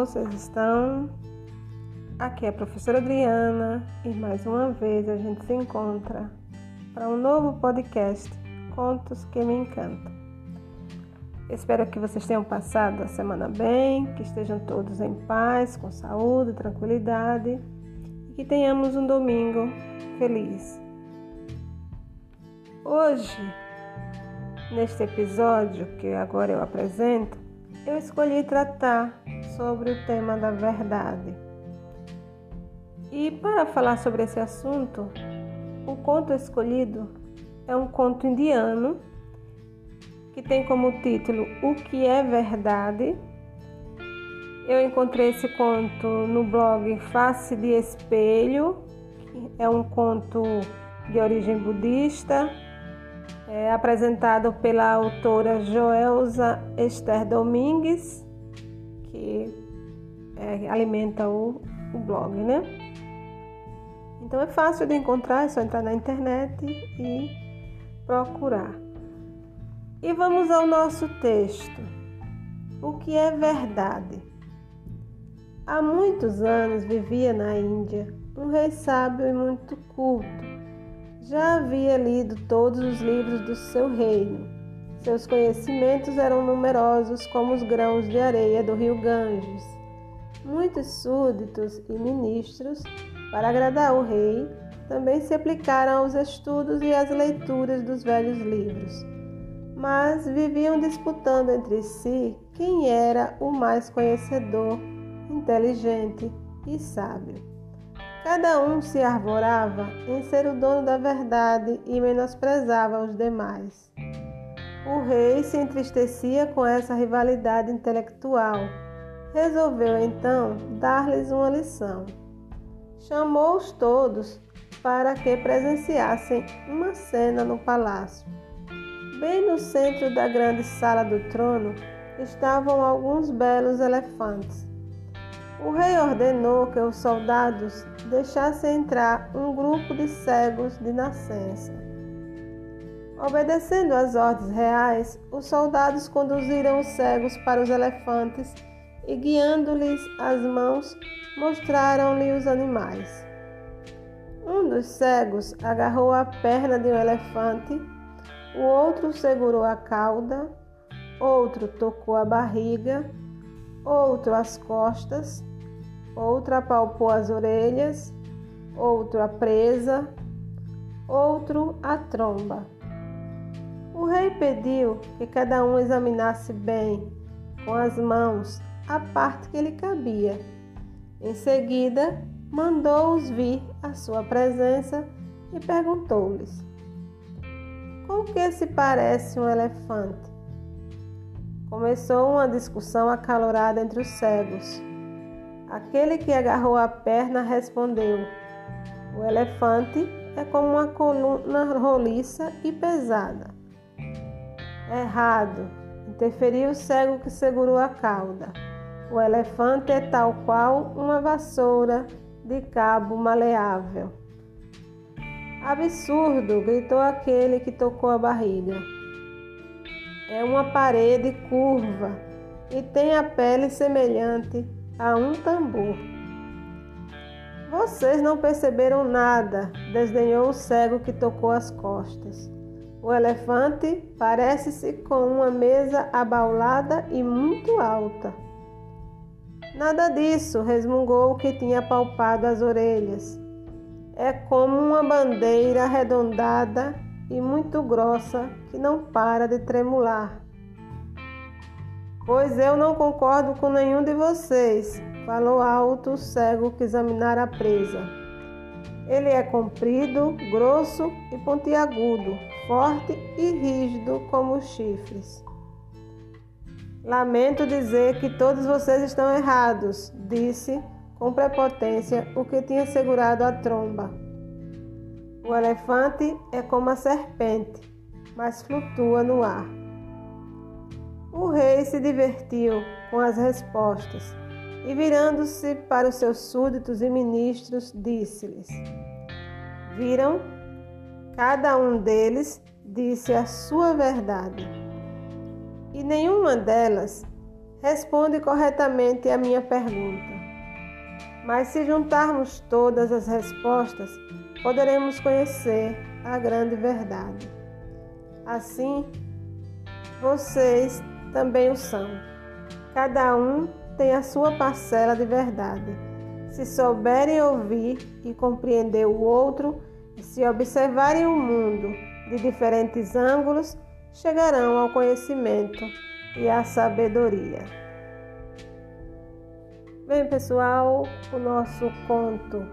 vocês estão? Aqui é a professora Adriana e mais uma vez a gente se encontra para um novo podcast Contos que me encantam. Espero que vocês tenham passado a semana bem, que estejam todos em paz, com saúde, tranquilidade e que tenhamos um domingo feliz. Hoje, neste episódio que agora eu apresento, eu escolhi tratar sobre o tema da verdade. E para falar sobre esse assunto, o conto escolhido é um conto indiano que tem como título O que é Verdade. Eu encontrei esse conto no blog Face de Espelho, que é um conto de origem budista é apresentado pela autora Joelza Esther Domingues, que é, alimenta o, o blog, né? Então é fácil de encontrar, é só entrar na internet e procurar. E vamos ao nosso texto. O que é verdade? Há muitos anos vivia na Índia um rei sábio e muito culto já havia lido todos os livros do seu reino. Seus conhecimentos eram numerosos como os grãos de areia do rio Ganges. Muitos súditos e ministros, para agradar o rei, também se aplicaram aos estudos e às leituras dos velhos livros, mas viviam disputando entre si quem era o mais conhecedor, inteligente e sábio. Cada um se arvorava em ser o dono da verdade e menosprezava os demais. O rei se entristecia com essa rivalidade intelectual. Resolveu então dar-lhes uma lição. Chamou-os todos para que presenciassem uma cena no palácio. Bem no centro da grande sala do trono estavam alguns belos elefantes o rei ordenou que os soldados deixassem entrar um grupo de cegos de nascença. Obedecendo às ordens reais, os soldados conduziram os cegos para os elefantes e, guiando-lhes as mãos, mostraram-lhe os animais. Um dos cegos agarrou a perna de um elefante, o outro segurou a cauda, outro tocou a barriga, outro as costas outro apalpou as orelhas, outro a presa, outro a tromba. O rei pediu que cada um examinasse bem, com as mãos, a parte que lhe cabia. Em seguida, mandou-os vir à sua presença e perguntou-lhes: Com que se parece um elefante? Começou uma discussão acalorada entre os cegos. Aquele que agarrou a perna respondeu: O elefante é como uma coluna roliça e pesada. Errado, interferiu o cego que segurou a cauda. O elefante é tal qual uma vassoura de cabo maleável. Absurdo! gritou aquele que tocou a barriga. É uma parede curva e tem a pele semelhante a um tambor. Vocês não perceberam nada, desdenhou o cego que tocou as costas. O elefante parece-se com uma mesa abaulada e muito alta. Nada disso, resmungou o que tinha palpado as orelhas. É como uma bandeira arredondada e muito grossa que não para de tremular. Pois eu não concordo com nenhum de vocês, falou alto o cego que examinara a presa. Ele é comprido, grosso e pontiagudo, forte e rígido como chifres. Lamento dizer que todos vocês estão errados, disse com prepotência o que tinha segurado a tromba. O elefante é como a serpente, mas flutua no ar. O rei se divertiu com as respostas e, virando-se para os seus súditos e ministros, disse-lhes: Viram? Cada um deles disse a sua verdade, e nenhuma delas responde corretamente a minha pergunta. Mas se juntarmos todas as respostas, poderemos conhecer a grande verdade. Assim, vocês também o são. Cada um tem a sua parcela de verdade. Se souberem ouvir e compreender o outro, se observarem o mundo de diferentes ângulos, chegarão ao conhecimento e à sabedoria. Bem, pessoal, o nosso conto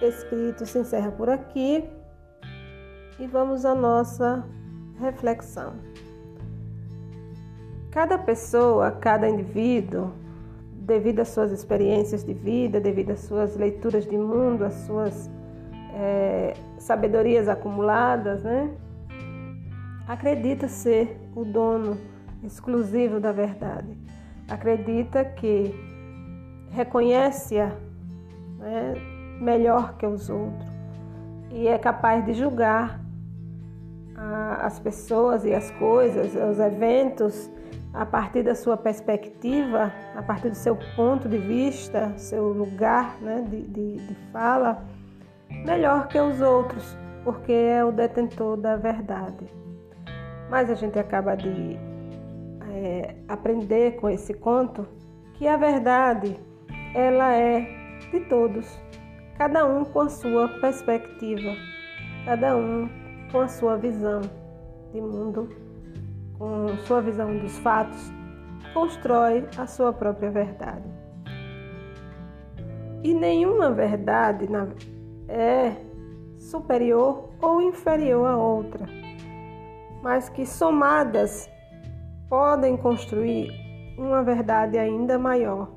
escrito se encerra por aqui e vamos à nossa reflexão. Cada pessoa, cada indivíduo, devido às suas experiências de vida, devido às suas leituras de mundo, às suas é, sabedorias acumuladas, né? acredita ser o dono exclusivo da verdade. Acredita que reconhece-a né, melhor que os outros e é capaz de julgar a, as pessoas e as coisas, os eventos a partir da sua perspectiva, a partir do seu ponto de vista, seu lugar né, de, de, de fala, melhor que os outros, porque é o detentor da verdade. Mas a gente acaba de é, aprender com esse conto que a verdade ela é de todos, cada um com a sua perspectiva, cada um com a sua visão de mundo, com sua visão dos fatos, constrói a sua própria verdade. E nenhuma verdade é superior ou inferior à outra, mas que somadas podem construir uma verdade ainda maior.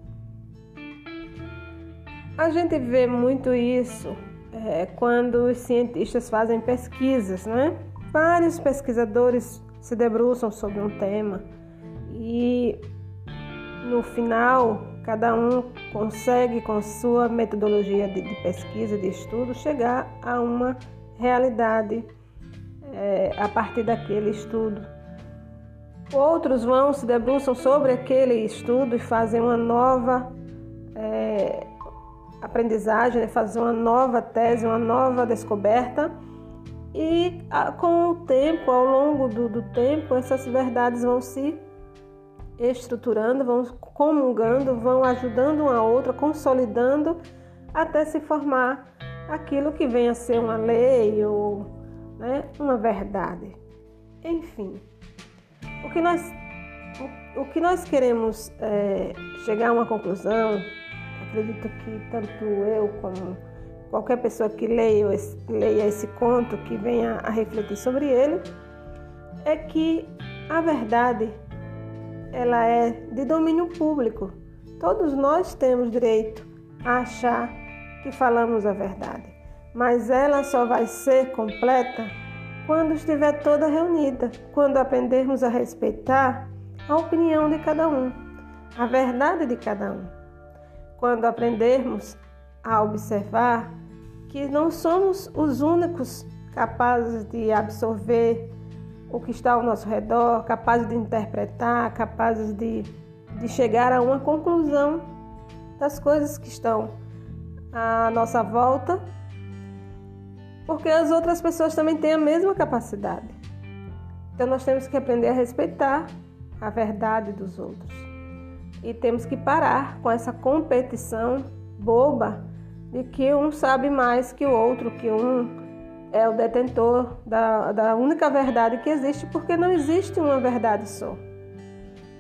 A gente vê muito isso é, quando os cientistas fazem pesquisas, né? Vários pesquisadores se debruçam sobre um tema e no final cada um consegue com sua metodologia de, de pesquisa, de estudo, chegar a uma realidade é, a partir daquele estudo. Outros vão se debruçam sobre aquele estudo e fazem uma nova é, aprendizagem, né? fazer uma nova tese, uma nova descoberta. E com o tempo, ao longo do, do tempo, essas verdades vão se estruturando, vão comungando, vão ajudando uma outra, consolidando até se formar aquilo que vem a ser uma lei ou né, uma verdade. Enfim, o que nós, o, o que nós queremos é, chegar a uma conclusão acredito que tanto eu como qualquer pessoa que leia esse, leia esse conto, que venha a refletir sobre ele, é que a verdade ela é de domínio público. Todos nós temos direito a achar que falamos a verdade, mas ela só vai ser completa quando estiver toda reunida, quando aprendermos a respeitar a opinião de cada um, a verdade de cada um quando aprendermos a observar que não somos os únicos capazes de absorver o que está ao nosso redor, capazes de interpretar, capazes de, de chegar a uma conclusão das coisas que estão à nossa volta, porque as outras pessoas também têm a mesma capacidade. Então nós temos que aprender a respeitar a verdade dos outros e temos que parar com essa competição boba de que um sabe mais que o outro, que um é o detentor da, da única verdade que existe, porque não existe uma verdade só.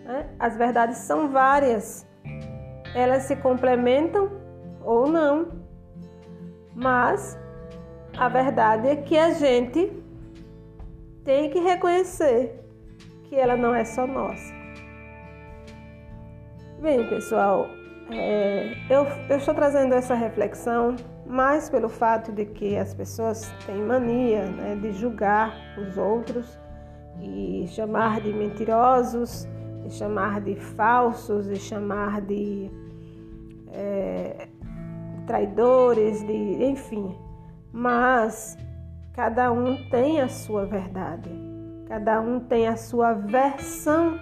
Né? As verdades são várias, elas se complementam ou não, mas a verdade é que a gente tem que reconhecer que ela não é só nossa. Bem, pessoal, é, eu, eu estou trazendo essa reflexão mais pelo fato de que as pessoas têm mania né, de julgar os outros e chamar de mentirosos, e chamar de falsos, e chamar de é, traidores, de enfim. Mas cada um tem a sua verdade, cada um tem a sua versão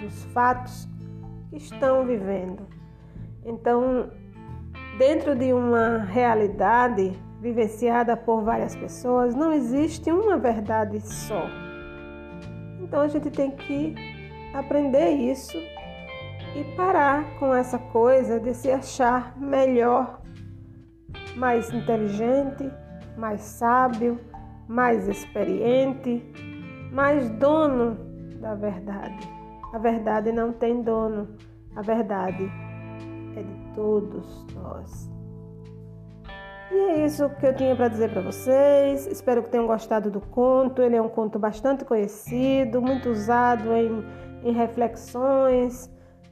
dos fatos que estão vivendo. Então, dentro de uma realidade vivenciada por várias pessoas, não existe uma verdade só. Então a gente tem que aprender isso e parar com essa coisa de se achar melhor, mais inteligente, mais sábio, mais experiente, mais dono da verdade. A verdade não tem dono, a verdade de todos nós. E é isso que eu tinha para dizer para vocês. Espero que tenham gostado do conto. Ele é um conto bastante conhecido, muito usado em, em reflexões,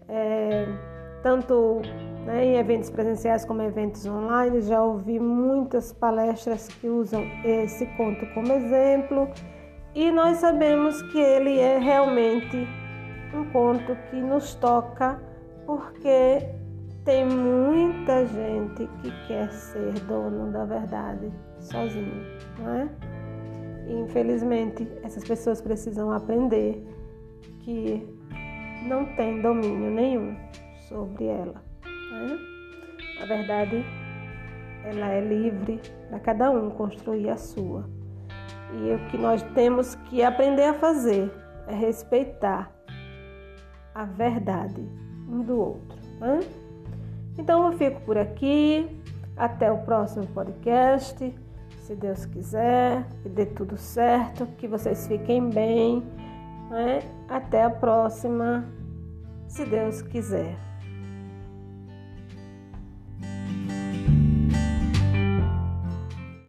é, tanto né, em eventos presenciais como eventos online. Já ouvi muitas palestras que usam esse conto como exemplo. E nós sabemos que ele é realmente um conto que nos toca porque tem muita gente que quer ser dono da verdade sozinho, não é? E, infelizmente, essas pessoas precisam aprender que não tem domínio nenhum sobre ela. Né? A verdade, ela é livre para cada um construir a sua. E o que nós temos que aprender a fazer é respeitar a verdade um do outro. Né? Então eu fico por aqui. Até o próximo podcast. Se Deus quiser, que dê tudo certo, que vocês fiquem bem. Né? Até a próxima, se Deus quiser.